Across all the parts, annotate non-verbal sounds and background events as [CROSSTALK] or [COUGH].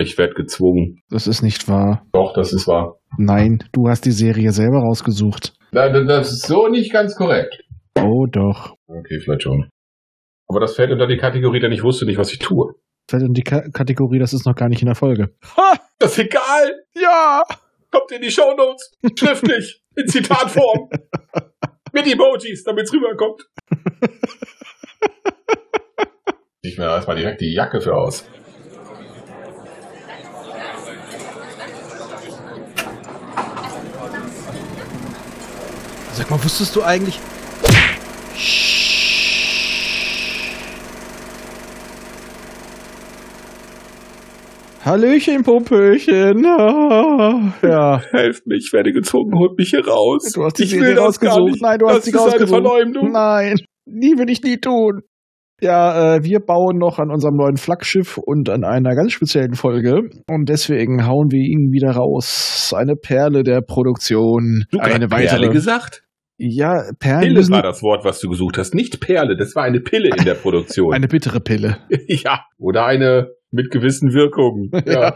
Ich werde gezwungen. Das ist nicht wahr. Doch, das ist wahr. Nein, du hast die Serie selber rausgesucht. Das ist so nicht ganz korrekt. Oh doch. Okay, vielleicht schon. Aber das fällt unter die Kategorie, denn ich wusste nicht, was ich tue. Fällt in die Ka Kategorie, das ist noch gar nicht in der Folge. Ha! Das ist egal! Ja! Kommt in die Shownotes. Schriftlich. in Zitatform. [LAUGHS] Mit Emojis, damit es rüberkommt. Ich mir erstmal direkt die Jacke für aus. Sag mal, wusstest du eigentlich. Hallöchen, Popöchen. Ah, ja. Helft mich, ich werde gezwungen, holt mich hier raus. Du hast die ich Serie will rausgesucht. Nein, du hast das sie ist eine rausgesucht. Verleumdung. Nein, nie will ich nie tun. Ja, äh, wir bauen noch an unserem neuen Flaggschiff und an einer ganz speziellen Folge. Und deswegen hauen wir ihn wieder raus. Eine Perle der Produktion. Du eine eine weitere. Perle gesagt? Ja, Perlen Pille war das Wort, was du gesucht hast. Nicht Perle, das war eine Pille in der Produktion. eine bittere Pille. [LAUGHS] ja. Oder eine mit gewissen Wirkungen. [LAUGHS] Ja.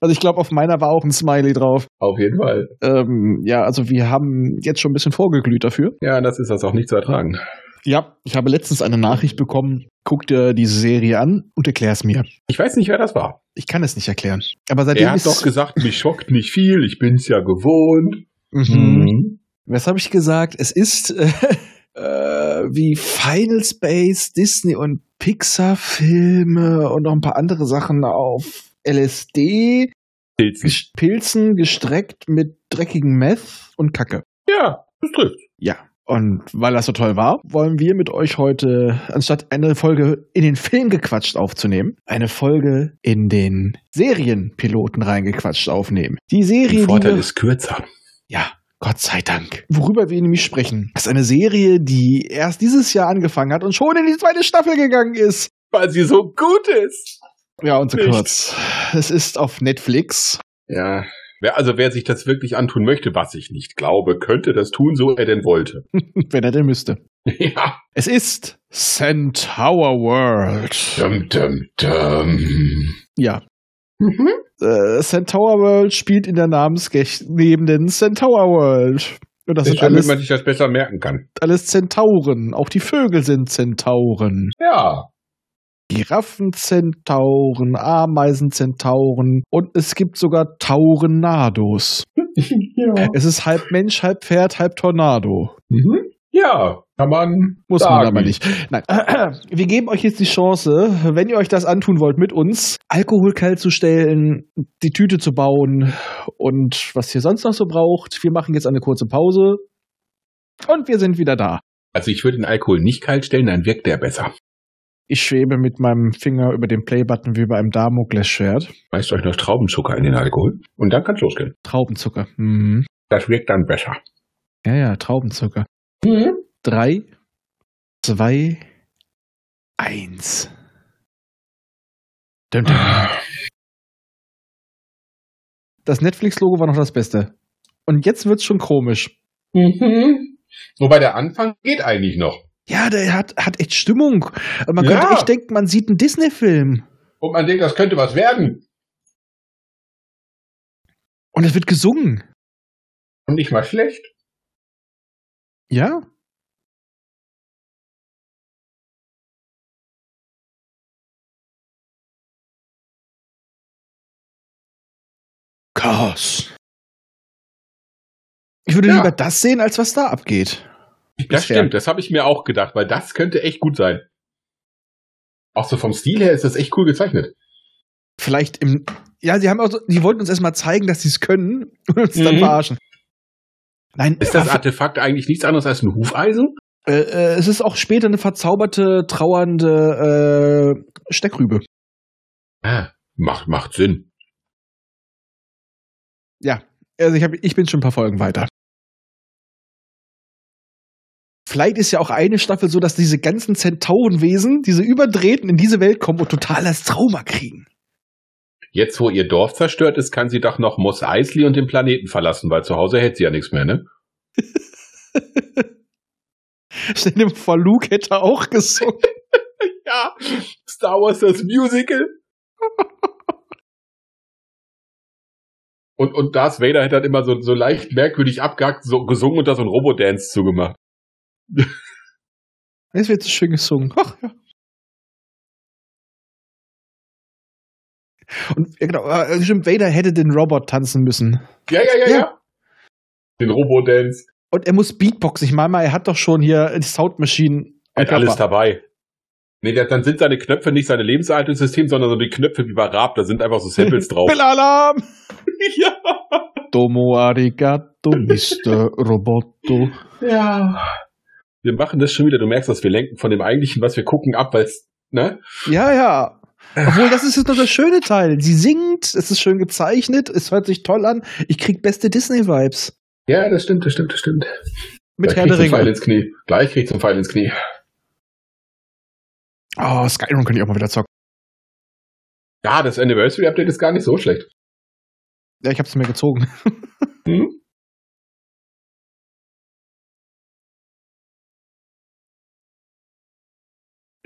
Also ich glaube, auf meiner war auch ein Smiley drauf. Auf jeden Fall. Ähm, ja, also wir haben jetzt schon ein bisschen vorgeglüht dafür. Ja, das ist das auch nicht zu ertragen. Ja, ich habe letztens eine Nachricht bekommen. Guck dir diese Serie an und erklär's mir. Ich weiß nicht, wer das war. Ich kann es nicht erklären. Aber seitdem Er hat doch gesagt, mich schockt nicht viel, ich bin's ja gewohnt. Mhm. Was habe ich gesagt? Es ist äh, [LAUGHS] äh, wie Final Space, Disney und Pixar-Filme und noch ein paar andere Sachen auf LSD, Pilzen. Pilzen gestreckt mit dreckigem Meth und Kacke. Ja, das trifft. Ja. Und weil das so toll war, wollen wir mit euch heute, anstatt eine Folge in den Film gequatscht aufzunehmen, eine Folge in den Serienpiloten reingequatscht aufnehmen. Die Serie, Der Vorteil die wir, ist kürzer. ja, Gott sei Dank. Worüber wir nämlich sprechen, ist eine Serie, die erst dieses Jahr angefangen hat und schon in die zweite Staffel gegangen ist. Weil sie so gut ist. Ja, und so Nicht. kurz. Es ist auf Netflix. Ja. Wer, also wer sich das wirklich antun möchte, was ich nicht glaube, könnte das tun, so er denn wollte. [LAUGHS] Wenn er denn müsste. ja. Es ist Centaur World. Dum, dum, dum. Ja, Mhm. Äh, Centaur World spielt in der namensgebenden Centaur World. Und das Das sind alles, man sich das besser merken kann. alles Zentauren. Auch die Vögel sind Zentauren. Ja. Giraffenzentauren, Ameisenzentauren und es gibt sogar Taurenados. [LAUGHS] ja. Es ist halb Mensch, halb Pferd, halb Tornado. Mhm. Ja, kann man Muss sagen. man aber nicht. Nein. [CLEARS THROAT] Wir geben euch jetzt die Chance, wenn ihr euch das antun wollt mit uns, Alkohol kalt zu stellen, die Tüte zu bauen und was ihr sonst noch so braucht. Wir machen jetzt eine kurze Pause und wir sind wieder da. Also ich würde den Alkohol nicht kalt stellen, dann wirkt der besser. Ich schwebe mit meinem Finger über den Playbutton wie bei einem Damoklesschwert. Meist euch noch Traubenzucker in den Alkohol und dann kann's losgehen. Traubenzucker. Mhm. Das wirkt dann besser. Ja, ja, Traubenzucker. Mhm. Drei, zwei, eins. Dun, dun. Das Netflix-Logo war noch das Beste. Und jetzt wird's schon komisch. Mhm. Wobei der Anfang geht eigentlich noch. Ja, der hat, hat echt Stimmung. Man Ja. könnte echt denken, man sieht einen Disney-Film. Und man denkt, das könnte was werden. Und es wird gesungen. Und nicht mal schlecht. Ja? Chaos. Ich würde Ja. lieber das sehen, als was da abgeht. Das Bisher. stimmt, das habe ich mir auch gedacht, weil das könnte echt gut sein. Auch so vom Stil her ist das echt cool gezeichnet. Vielleicht im. Ja, sie haben auch so, die wollten uns erstmal zeigen, dass sie es können und uns dann Mhm. verarschen. Nein, Ist das Artefakt eigentlich nichts anderes als ein Hufeisen? äh, äh, es ist auch später eine verzauberte, trauernde äh, Steckrübe. Ah, macht, macht Sinn. Ja, also ich, hab, ich bin schon ein paar Folgen weiter. Vielleicht ist ja auch eine Staffel so, dass diese ganzen Zentaurenwesen, diese Überdrehten in diese Welt kommen und total das Trauma kriegen. Jetzt, wo ihr Dorf zerstört ist, kann sie doch noch Moss Eisley und den Planeten verlassen, weil zu Hause hätte sie ja nichts mehr, ne? [LAUGHS] Stell dir vor, Luke hätte auch gesungen. [LAUGHS] Ja, Star Wars das Musical. [LAUGHS] Und, und Darth Vader hätte dann immer so, so leicht merkwürdig abgehackt, so gesungen und da so ein Robodance zugemacht. Es wird so schön gesungen. Ach, ja. Und ja, genau, äh, stimmt, Vader hätte den Robot tanzen müssen. Ja, ja, ja, Ja. ja. Den Robodance. Und er muss Beatbox. Ich meine mal, er hat doch schon hier die Sound Machine. Er hat alles dabei. Nee, dann sind seine Knöpfe nicht seine Lebenserhaltungssystem, sondern so die Knöpfe wie bei Raab, da sind einfach so Samples [LAUGHS] drauf. Billalarm! [LAUGHS] ja. Domo arigato, Mr. Roboto. Ja. Wir machen das schon wieder. Du merkst, dass wir lenken von dem eigentlichen, was wir gucken, ab, weil es, ne? Ja, ja. Obwohl, das ist jetzt noch der schöne Teil. Sie singt, es ist schön gezeichnet, es hört sich toll an. Ich krieg beste Disney-Vibes. Ja, das stimmt, das stimmt, das stimmt. Mit Gleich Herr der Pfeil ins Knie. Gleich kriegst du einen Pfeil ins Knie. Oh, Skyrim kann ich auch mal wieder zocken. Ja, das Anniversary Update ist gar nicht so schlecht. Ja, ich hab's mir gezogen. Hm?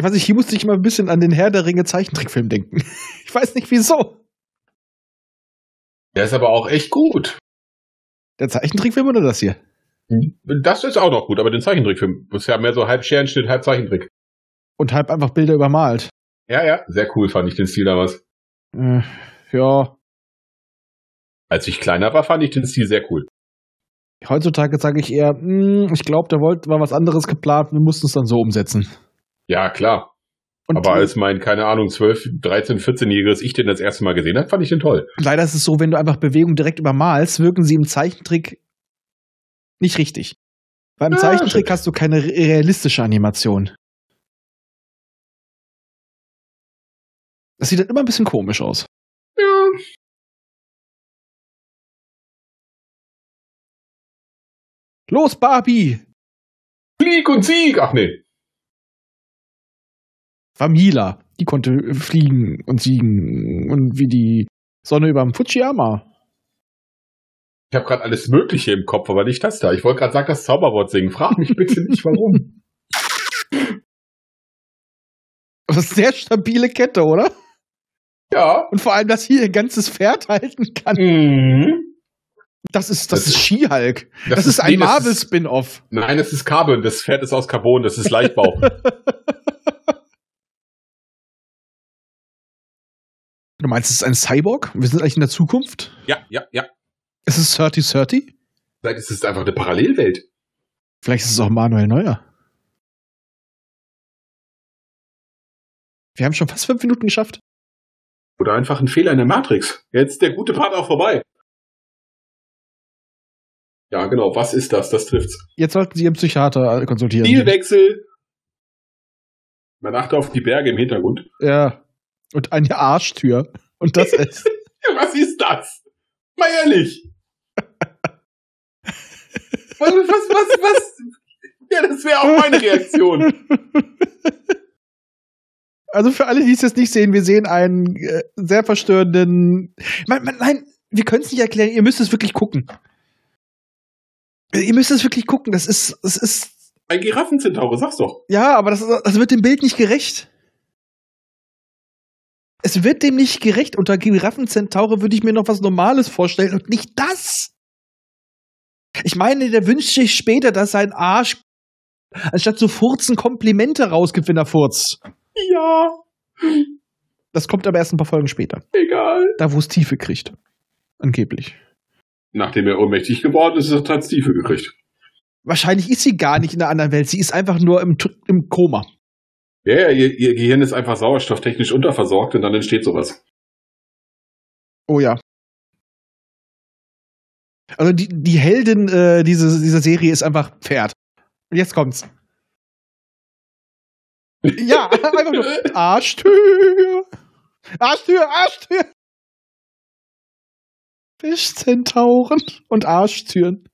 Weiß nicht, hier musste ich immer ein bisschen an den Herr der Ringe Zeichentrickfilm denken. [LAUGHS] Ich weiß nicht wieso. Der ist aber auch echt gut. Der Zeichentrickfilm oder das hier? Das ist auch noch gut, aber den Zeichentrickfilm ist ja mehr so halb Scherenschnitt, halb Zeichentrick. Und halb einfach Bilder übermalt. Ja, ja. Sehr cool fand ich den Stil damals. Äh, ja. Als ich kleiner war, fand ich den Stil sehr cool. Heutzutage sage ich eher, hm, ich glaube, da wollte war was anderes geplant, wir mussten es dann so umsetzen. Ja, klar. Und aber als mein, keine Ahnung, 12, 13, 14-jähriges Ich den das erste Mal gesehen habe, fand ich den toll. leider ist es so, wenn du einfach Bewegungen direkt übermalst, wirken sie im Zeichentrick nicht richtig. Beim Ja, Zeichentrick stimmt. hast du keine re- realistische Animation. Das sieht dann immer ein bisschen komisch aus. Ja. Los, Barbie! Flieg und Sieg! Ach nee. War Mila. Die konnte fliegen und siegen und wie die Sonne überm Fujiyama. Ich habe gerade alles Mögliche im Kopf, aber nicht das da. Ich wollte gerade sagen, das Zauberwort singen. Frag mich bitte nicht, warum. [LAUGHS] Das ist eine sehr stabile Kette, oder? ja. Und vor allem, dass hier ein ganzes Pferd halten kann. Mhm. Das ist, das, Das- ist She-Hulk. Das, ist ein nee, das Marvel-Spin-Off. Nein, das ist Carbon. Das Pferd ist aus Carbon. Das ist Leichtbau. [LAUGHS] Du meinst, es ist ein Cyborg? Wir sind eigentlich in der Zukunft? ja, ja, ja. Ist es 3030? Vielleicht ist es einfach eine Parallelwelt. Vielleicht ist es auch Manuel Neuer. Wir haben schon fast fünf Minuten geschafft. Oder einfach ein Fehler in der Matrix. Jetzt ist der gute Part auch vorbei. Ja, genau. Was ist das? Das trifft's. Jetzt sollten Sie Ihren Psychiater konsultieren. Stilwechsel. Man achte auf die Berge im Hintergrund. Ja. Und eine Arschtür. Und das ist. [LAUGHS] Was ist das? Mal ehrlich. [LAUGHS] was, was, was, was? Ja, das wäre auch meine Reaktion. Also für alle, die es jetzt nicht sehen, wir sehen einen äh, sehr verstörenden. Nein, nein, nein wir können es nicht erklären. Ihr müsst es wirklich gucken. Ihr müsst es wirklich gucken. Das ist, das ist. Ein Giraffenzentaure, sag's doch. Ja, aber das, das wird dem Bild nicht gerecht. Es wird dem nicht gerecht. Unter Giraffenzentaure würde ich mir noch was Normales vorstellen und nicht das. Ich meine, der wünscht sich später, dass sein Arsch anstatt zu furzen Komplimente rausgibt, wenn er furzt. Ja, Das kommt aber erst ein paar Folgen später. egal. Da, wo es Tiefe kriegt. Angeblich. Nachdem er ohnmächtig geworden ist, hat es Tiefe gekriegt. Wahrscheinlich ist sie gar nicht in der anderen Welt. Sie ist einfach nur im, im Koma. Ja, ja, ihr, ihr Gehirn ist einfach sauerstofftechnisch unterversorgt und dann entsteht sowas. Oh ja. Also die, die Heldin äh, diese, dieser Serie ist einfach Pferd. Und jetzt kommt's. [LAUGHS] Ja, einfach nur Arschtür. Arschtür, Arschtür. Fischzentauren und Arschtüren.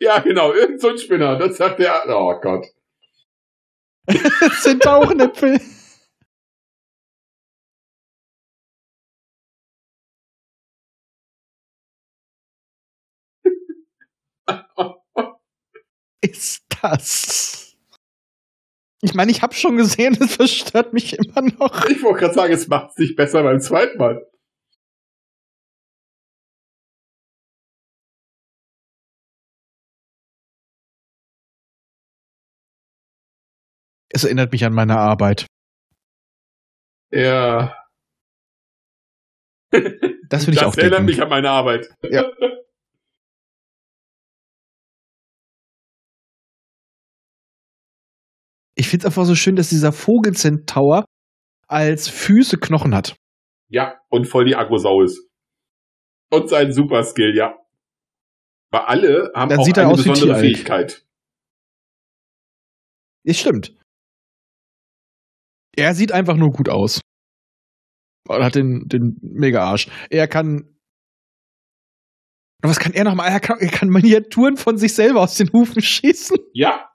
Ja, genau, irgend so ein Spinner. Das sagt der. Oh Gott. [LAUGHS] Zentaurenäpfel. ist das? Ich meine, ich habe schon gesehen, es verstört mich immer noch. Ich wollte gerade sagen, es macht es nicht besser beim zweiten Mal. Es erinnert mich an meine Arbeit. Ja. [LAUGHS] Das will ich auch Das erinnert mich an meine Arbeit. Ja. Ich finde es einfach so schön, dass dieser Vogelcentaur als Füße Knochen hat. Ja, und voll die Aggro-Sau ist. Und sein Superskill, ja. Weil alle haben Dann auch eine besondere. Fähigkeit. Das stimmt. Er sieht einfach nur gut aus. Und hat den, den Mega-Arsch. Er kann. Was kann er nochmal? Er kann, er kann Miniaturen von sich selber aus den Hufen schießen. Ja.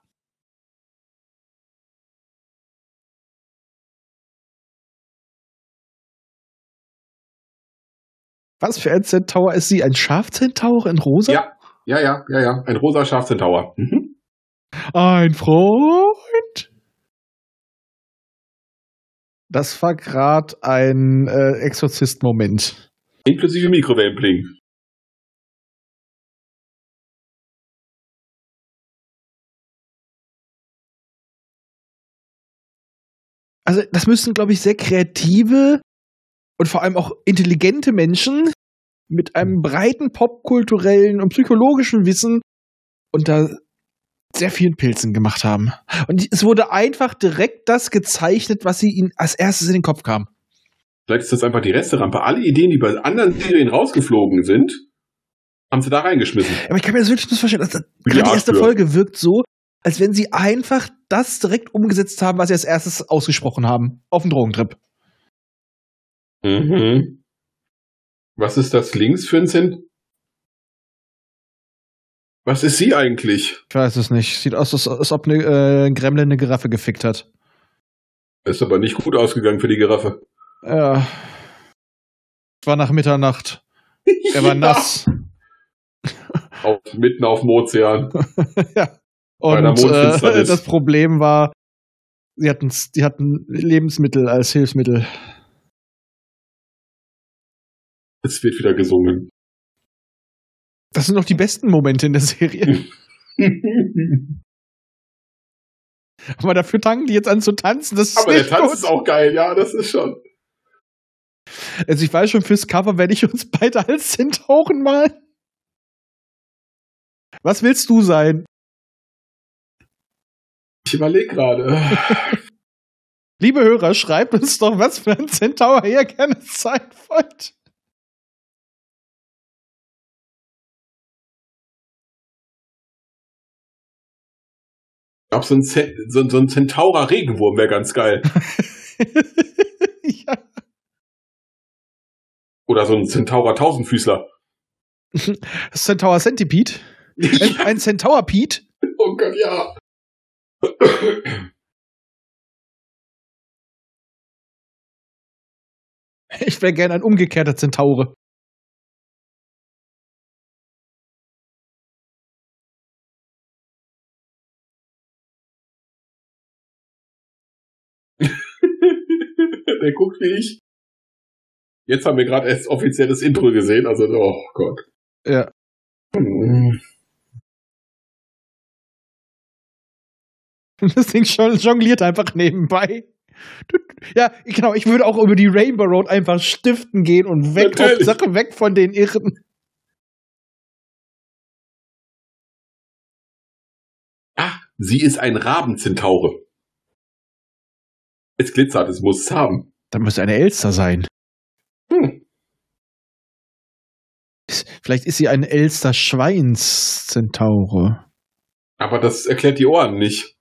Was für ein Centaur ist sie? Ein Schafcentaur in rosa? Ja. Ja, ja, ja, ja. Ein rosa Schafzentauer. Mhm. Ein Freund. Das war gerade ein äh, Exorzist-Moment. Inklusive Mikrowellenbling. Also, das müssen, glaube ich, sehr kreative und vor allem auch intelligente Menschen mit einem breiten popkulturellen und psychologischen Wissen unter sehr vielen Pilzen gemacht haben. Und es wurde einfach direkt das gezeichnet, was sie ihnen als erstes in den Kopf kam. Vielleicht ist das einfach die Resterampe. Alle Ideen, die bei anderen Serien rausgeflogen sind, haben sie da reingeschmissen. Aber ich kann mir das wirklich nicht vorstellen. Also, Wie die erste. Folge wirkt so, als wenn sie einfach das direkt umgesetzt haben, was sie als erstes ausgesprochen haben. Auf dem Drogentrip. Mhm. Was ist das links für ein Cent? Was ist sie eigentlich? Ich weiß es nicht. Sieht aus, als, als ob eine, äh, ein Gremlin eine Giraffe gefickt hat. Ist aber nicht gut ausgegangen für die Giraffe. Ja. Es war nach Mitternacht. [LAUGHS] Er war nass. [LAUGHS] Auf, mitten auf dem Ozean. [LAUGHS] ja. Und äh, das Problem war, sie hatten, die hatten Lebensmittel als Hilfsmittel. Es wird wieder gesungen. Das sind noch die besten Momente in der Serie. [LAUGHS] Aber dafür tanken die jetzt an zu tanzen. Das ist aber der Tanz gut. ist auch geil, ja, das ist schon. Also ich weiß schon, fürs Cover werde ich uns [LAUGHS] beide als Zentauren malen. Was willst du sein? Ich überlege gerade. [LAUGHS] Liebe Hörer, schreibt uns doch, was für ein Zentaur ihr gerne sein wollt. Glaube, so ein, Zen- so, so ein Zentaurer Regenwurm wäre ganz geil. [LAUGHS] ja. Oder so ein Zentaurer Tausendfüßler. [LAUGHS] Centaur Centipede? [LAUGHS] Ein, ein Centaur Pete? oh Gott, ja. Ich wäre gerne ein umgekehrter Zentaure. Der guckt wie ich. Jetzt haben wir gerade erst offizielles Intro gesehen, also, oh Gott. Ja. Hm. [LAUGHS] Das Ding jon- jongliert einfach nebenbei. Ja, genau, ich würde auch über die Rainbow Road einfach stiften gehen und weg, Natürlich. Hauptsache weg von den Irren. Ah, sie ist ein Rabenzentaure. Es glitzert, es muss es haben. Da müsste eine Elster sein. Hm. Vielleicht ist sie ein Elster Schweins-Zentaure. Aber das erklärt die Ohren nicht.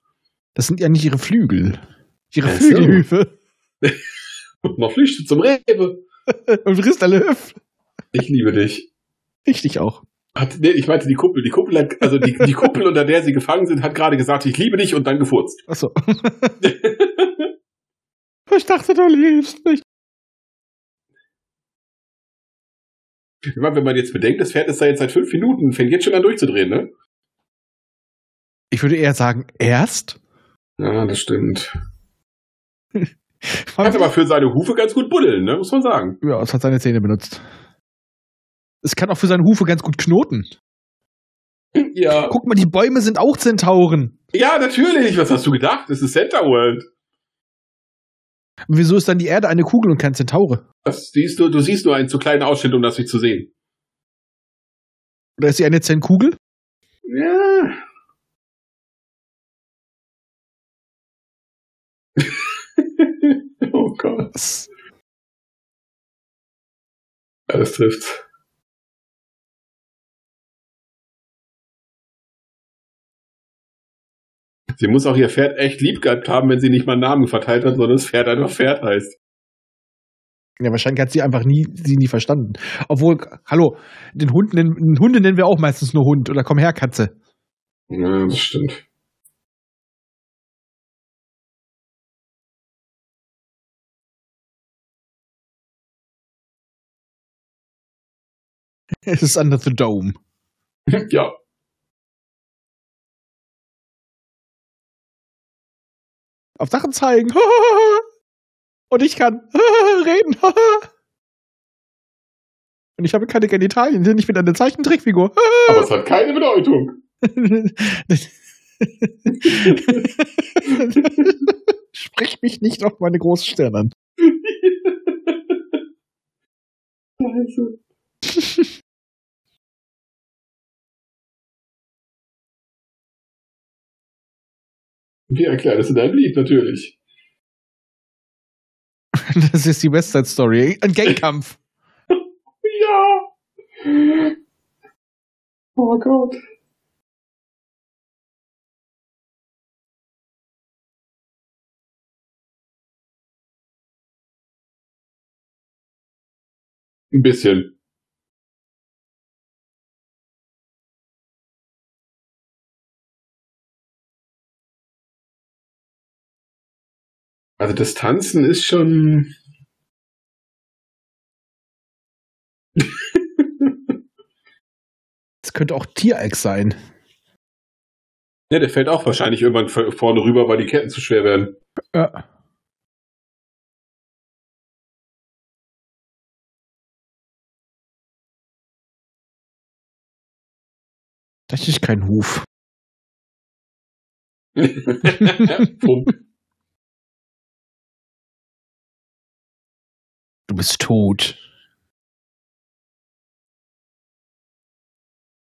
Das sind ja nicht ihre Flügel. Ihre Ach so. Flügelhüfe. Und [LAUGHS] noch flüchtet zum Rewe. [LAUGHS] Und frisst alle Hüf. Ich liebe dich. Richtig auch. Hat, nee, ich meinte die Kuppel. Die Kuppel hat, also die, die Kuppel, unter der sie gefangen sind, hat gerade gesagt, ich liebe dich und dann gefurzt. Achso. [LAUGHS] ich dachte, du liebst mich. Ich meine, wenn man jetzt bedenkt, das Pferd ist da jetzt seit fünf Minuten, fängt jetzt schon an durchzudrehen, ne? Ich würde eher sagen, erst. Ja, das stimmt. [LAUGHS] Hat aber für seine Hufe ganz gut buddeln, ne? Muss man sagen. Ja, es hat seine Zähne benutzt. Es kann auch für seine Hufe ganz gut knoten. Ja. Guck mal, die Bäume sind auch Zentauren. Ja, natürlich. Was hast du gedacht? Das ist Center World. Wieso ist dann die Erde eine Kugel und kein Zentaure? Das siehst du, du siehst nur einen zu kleinen Ausschnitt, um das nicht zu sehen. Oder ist sie eine Zentkugel? Ja. [LAUGHS] oh Gott. Das- trifft. Sie muss auch ihr Pferd echt lieb gehabt haben, wenn sie nicht mal einen Namen verteilt hat, sondern das Pferd einfach Pferd heißt. Ja, wahrscheinlich hat sie einfach nie, sie nie verstanden. Obwohl, hallo, den Hund nennen, den Hunde nennen wir auch meistens nur Hund oder komm her, Katze. Ja, das stimmt. [LAUGHS] Es ist under the dome. Ja. Auf Sachen zeigen. [LAUGHS] Und ich kann [LAUGHS] reden. [LAUGHS] Und ich habe keine Genitalien, denn ich bin eine Zeichentrickfigur. Aber es hat keine Bedeutung. Sprich mich nicht auf meine große Stirn an. Scheiße. Wie erklärt es in deinem Lied, natürlich. [LAUGHS] Das ist die West Side Story. Ein Gangkampf. [LAUGHS] Ja. Oh Gott. Ein bisschen. Also das Tanzen ist schon. [LAUGHS] Das könnte auch Tiereck sein. Ja, der fällt auch wahrscheinlich irgendwann vorne rüber, weil die Ketten zu schwer werden. Ja. Das ist kein Huf. [LAUGHS] [LAUGHS] Pump. Du bist tot.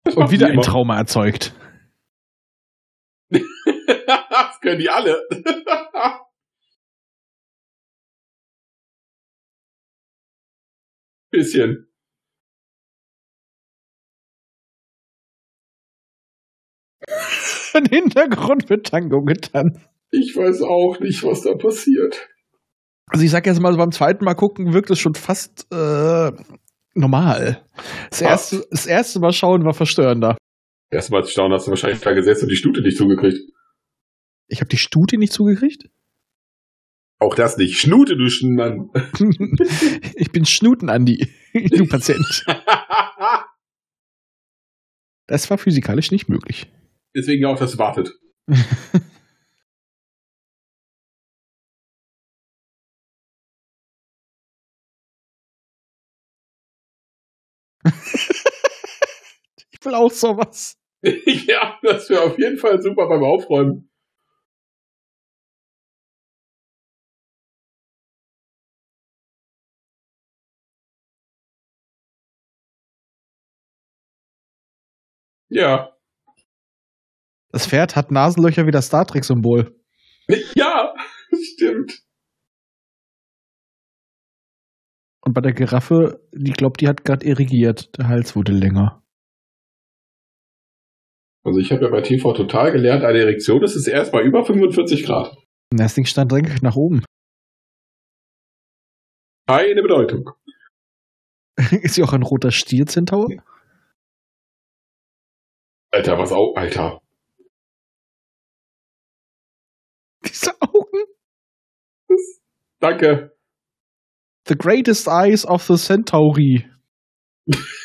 Und wieder ein. Trauma erzeugt. [LAUGHS] das können die alle. [LAUGHS] Bisschen. [LAUGHS] Im Hintergrund wird Tango getanzt. Ich weiß auch nicht, was da passiert. Also ich sag jetzt mal, beim zweiten Mal gucken wirkt es schon fast äh, normal. Das erste, das erste Mal schauen war verstörender. Erstmal zu staunen, hast du wahrscheinlich da gesetzt und die Stute nicht zugekriegt. Ich habe die Stute nicht zugekriegt. Auch das nicht. Schnute, du Schmann. [LAUGHS] ich bin Schnuten-Andi, [LAUGHS] du Patient. [LAUGHS] Das war physikalisch nicht möglich. Deswegen auch das wartet. Will auch sowas. [LAUGHS] ja, das wäre auf jeden Fall super beim Aufräumen. Ja. Das Pferd hat Nasenlöcher wie das Star Trek-Symbol. [LAUGHS] Ja, [LAUGHS] stimmt. Und bei der Giraffe, die glaubt, die hat gerade irrigiert. Der Hals wurde länger. Also ich habe ja bei TV total gelernt, eine Erektion ist es erst bei über 45 Grad. Das Ding stand direkt nach oben. [LAUGHS] Keine Bedeutung. Ist sie auch ein roter Stier-Zentaur? Alter, was auch, Alter. Diese Augen. Danke. The greatest eyes of the Centauri. [LAUGHS]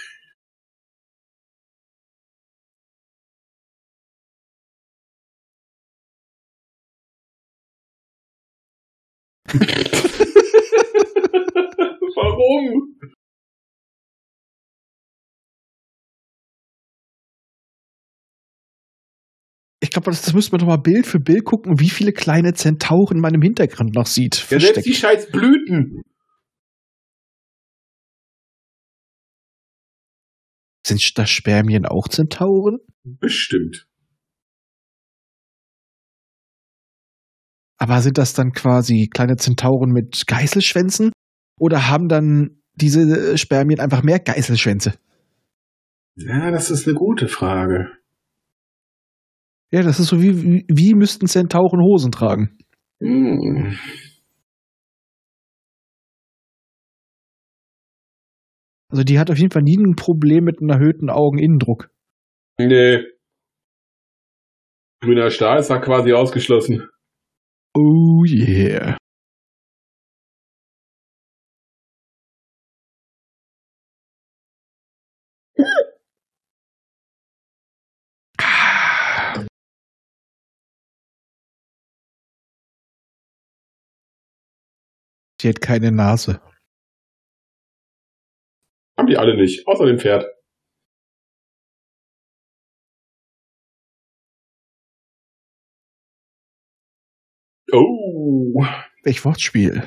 [LAUGHS] Warum? glaube, das, das müsste man doch mal Bild für Bild gucken, wie viele kleine Zentauren man im Hintergrund noch sieht. Ja, selbst die scheiß Blüten. Sind da Spermien auch Zentauren? Bestimmt. Aber sind das dann quasi kleine Zentauren mit Geißelschwänzen? Oder haben dann diese Spermien einfach mehr Geißelschwänze? Ja, das ist eine gute Frage. Ja, das ist so wie, wie, wie müssten Zentauren Hosen tragen? Hm. Also die hat auf jeden Fall nie ein Problem mit einem erhöhten Augeninnendruck. Nee. Grüner Stahl ist da quasi ausgeschlossen. Oh yeah. Die hat keine Nase. Haben die alle nicht, außer dem Pferd. Oh. Welch Wortspiel.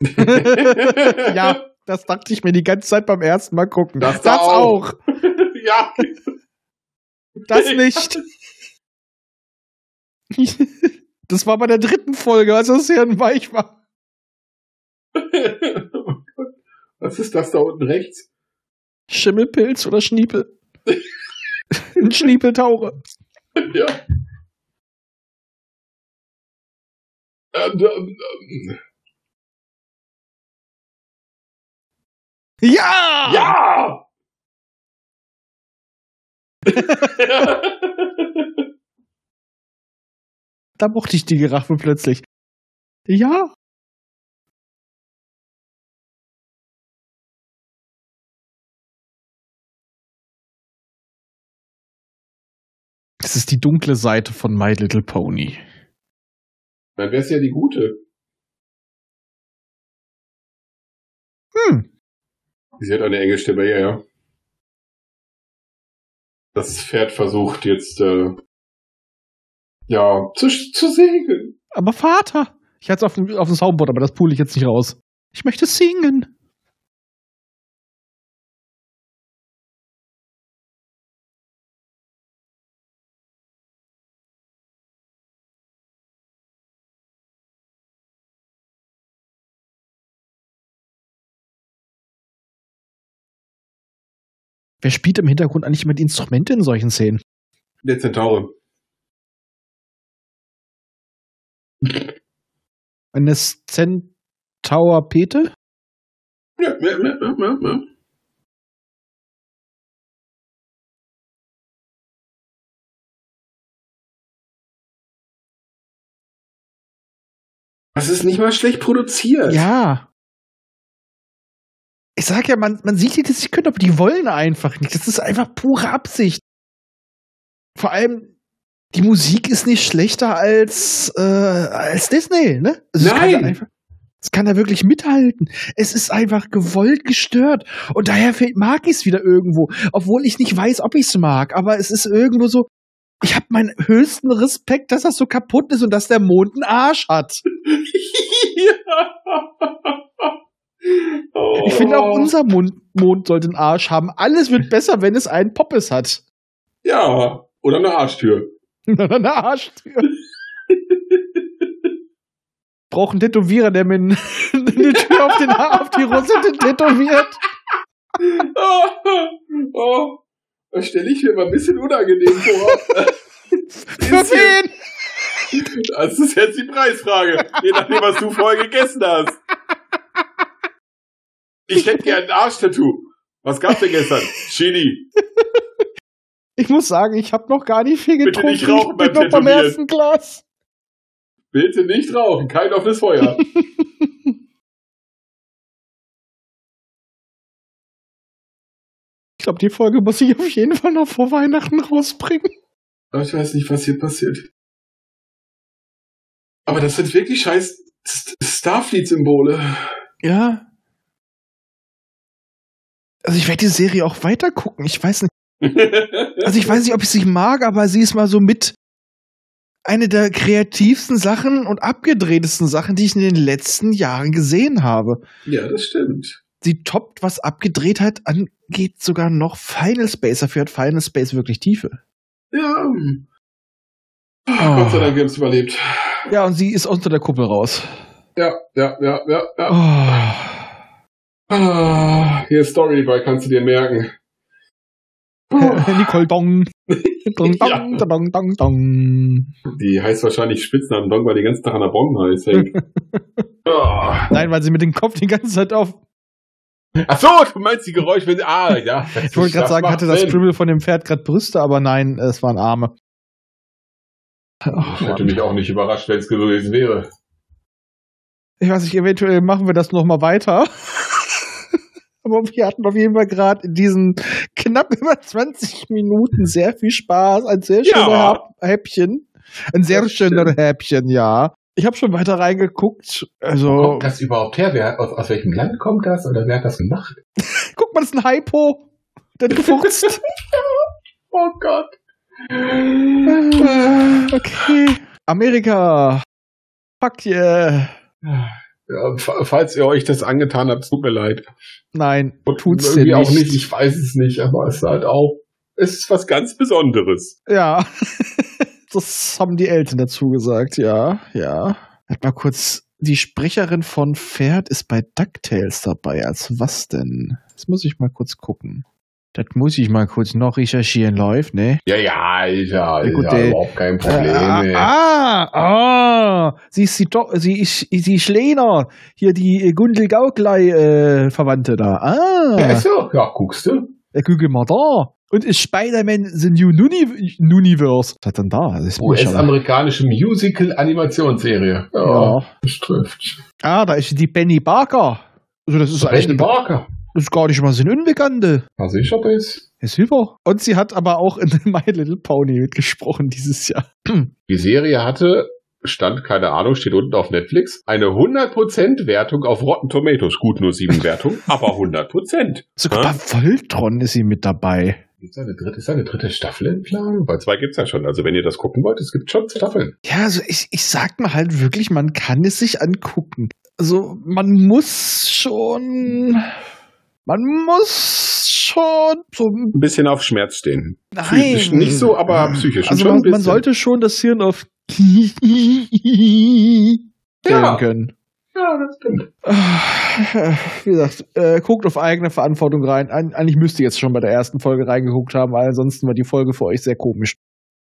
[LAUGHS] ja, das dachte ich mir die ganze Zeit beim ersten Mal gucken. Das, das auch. auch. [LAUGHS] ja. Das nicht. [LAUGHS] Das war bei der dritten Folge, als das Hirn weich war. Was ist das da unten rechts? Schimmelpilz oder Schniepel? Ein Schniepeltaucher. Ja. Ja! Ja! [LAUGHS] da mochte ich die Giraffe plötzlich. Ja. Das ist die dunkle Seite von My Little Pony. Dann wäre es ja die gute. Hm. Sie hat eine enge Stimme, ja, ja. Das Pferd versucht jetzt, äh, ja, zu, zu singen. Aber Vater, ich hatte es auf dem, auf dem Soundboard, aber das pule ich jetzt nicht raus. Ich möchte singen. Wer spielt im Hintergrund eigentlich mit Instrumente in solchen Szenen? Der Zentaure. Eine Centaur-Pete? Ja, ja, ja, ja, ja. Das ist nicht mal schlecht produziert. Ja. Ich sag ja, man, man sieht die das nicht können, aber die wollen einfach nicht. Das ist einfach pure Absicht. Vor allem, die Musik ist nicht schlechter als, äh, als Disney, ne? Also Nein! Einfach, es kann da wirklich mithalten. Es ist einfach gewollt gestört. Und daher mag ich es wieder irgendwo. Obwohl ich nicht weiß, ob ich es mag. Aber es ist irgendwo so, ich habe meinen höchsten Respekt, dass das so kaputt ist und dass der Mond einen Arsch hat. [LAUGHS] [LAUGHS] ja. Oh. Ich finde auch unser Mond, Mond sollte einen Arsch haben. Alles wird besser, wenn es einen Poppes hat. Ja, oder eine Arschtür. [LAUGHS] Oder eine Arschtür. Braucht einen Tätowierer, der mir [LAUGHS] eine Tür auf, den, auf die Rosette tätowiert. Oh, [LAUGHS] oh. Das stelle ich mir mal ein bisschen unangenehm vor. Für wen? Das ist jetzt die Preisfrage. Je nachdem, was du vorher gegessen hast. Ich hätte gern ein Arschtattoo. Was gab's denn gestern? [LAUGHS] Chili. Ich muss sagen, ich habe noch gar nicht viel getrunken. Bitte nicht rauchen beim ich bin noch beim ersten Glas. Bitte nicht rauchen, kein offenes Feuer. [LAUGHS] ich glaube, die Folge muss ich auf jeden Fall noch vor Weihnachten rausbringen. Ich weiß nicht, was hier passiert. Aber das sind wirklich scheiß Starfleet-Symbole. Ja, also ich werde die Serie auch weiter gucken. Ich weiß nicht. [LAUGHS] Also ich weiß nicht, ob ich sie mag, aber sie ist mal so mit eine der kreativsten Sachen und abgedrehtesten Sachen, die ich in den letzten Jahren gesehen habe. Ja, das stimmt. Sie toppt, was Abgedrehtheit angeht, sogar noch Final Space. Dafür hat Final Space wirklich Tiefe. Ja. Gott sei Dank, wir haben es überlebt. Ja, und sie ist unter der Kuppel raus. Ja, ja, ja, ja, ja. Oh. Ah, hier Story bei kannst du dir merken. [LAUGHS] Nicole [LAUGHS] Dong. Dong, Ja. dong, dong, dong, dong. Die heißt wahrscheinlich Spitznamen Dong, weil die den ganzen Tag an der Bon heißt. hängt. [LAUGHS] Ah. Nein, weil sie mit dem Kopf die ganze Zeit auf. Ach so, du meinst die Geräusche, wenn sie. Ah, ja. Ich wollte gerade sagen, hatte das Scribble von dem Pferd gerade Brüste, aber nein, es waren Arme. Ich hätte mich auch nicht überrascht, wenn es gewesen wäre. Ich weiß nicht, eventuell machen wir das nochmal weiter. Aber wir hatten auf jeden Fall gerade in diesen knapp über 20 Minuten sehr viel Spaß. Ein sehr Ja. schöner Hä- Häppchen. Ein sehr schöner. Häppchen, ja. Ich habe schon weiter reingeguckt. Also, Kommt das überhaupt her? Wer, aus, aus welchem Land kommt das oder wer hat das gemacht? [LAUGHS] guck mal, das ist ein Hypo. Der gefurzt. [LAUGHS] Oh Gott. okay. Amerika. Fuck yeah. Ja, fa- falls ihr euch das angetan habt, tut mir leid. Nein, Und tut's irgendwie nicht. auch nicht, ich weiß es nicht, aber es ist halt auch, es ist was ganz Besonderes. Ja, [LAUGHS] das haben die Eltern dazu gesagt, ja, ja. Halt mal kurz, die Sprecherin von Pferd ist bei DuckTales dabei. Als was denn? Das muss ich mal kurz gucken. Das muss ich mal kurz noch recherchieren, läuft, ne? Ja, ja, ist ja, ist ja äh, überhaupt kein Problem. Äh, ey. ah, ah, sie ist die, Do sie ist, sie ist Lena, hier die äh, Gundel Gauklei äh, Verwandte da. Ja, Ah, ist so. Ja, guckst du? ja, guck mal da. Und ist Spider-Man The New Universe. Was hat denn da? Das ist US-amerikanische Musical-Animationsserie. Ja, Ja. das trifft. Ah, da ist die Benny Barker. Also das ist Benny Barker. Das ist gar nicht mal so eine Unbekannte. Was ich hab ist. Super. Und sie hat aber auch in [LAUGHS] My Little Pony mitgesprochen dieses Jahr. [CLEARS THROAT] Die Serie hatte, stand, keine Ahnung, steht unten auf Netflix, eine 100% Wertung auf Rotten Tomatoes. Gut, nur sieben [LAUGHS] Wertungen, aber 100%. Sogar bei Voltron ist sie mit dabei. Ist eine dritte, ist eine dritte Staffel in Planung? Bei zwei gibt's ja schon. Also wenn ihr das gucken wollt, es gibt schon Staffeln. Ja, also ich, ich sag mal halt wirklich, man kann es sich angucken. Also man muss schon. Man muss schon so ein bisschen auf Schmerz stehen. Nein. Physisch nicht so, aber psychisch Also schon ein man, man sollte schon das Hirn auf [LAUGHS] Ja. können. Ja, das stimmt. Wie gesagt, äh, guckt auf eigene Verantwortung rein. Eig- Eigentlich müsst ihr jetzt schon bei der ersten Folge reingeguckt haben, weil ansonsten war die Folge für euch sehr komisch.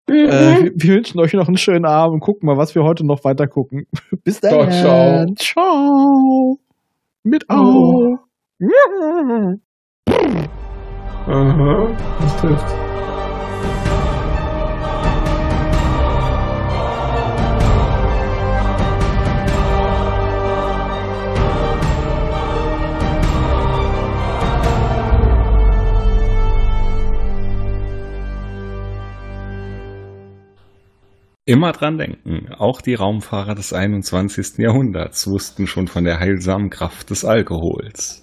Äh, wir, wir wünschen euch noch einen schönen Abend und gucken mal, was wir heute noch weiter gucken. [LAUGHS] Bis dann. Ciao, ciao. Ciao. Mit Oh. Aha, das trifft. Immer dran denken, auch die Raumfahrer des 21. Jahrhunderts wussten schon von der heilsamen Kraft des Alkohols.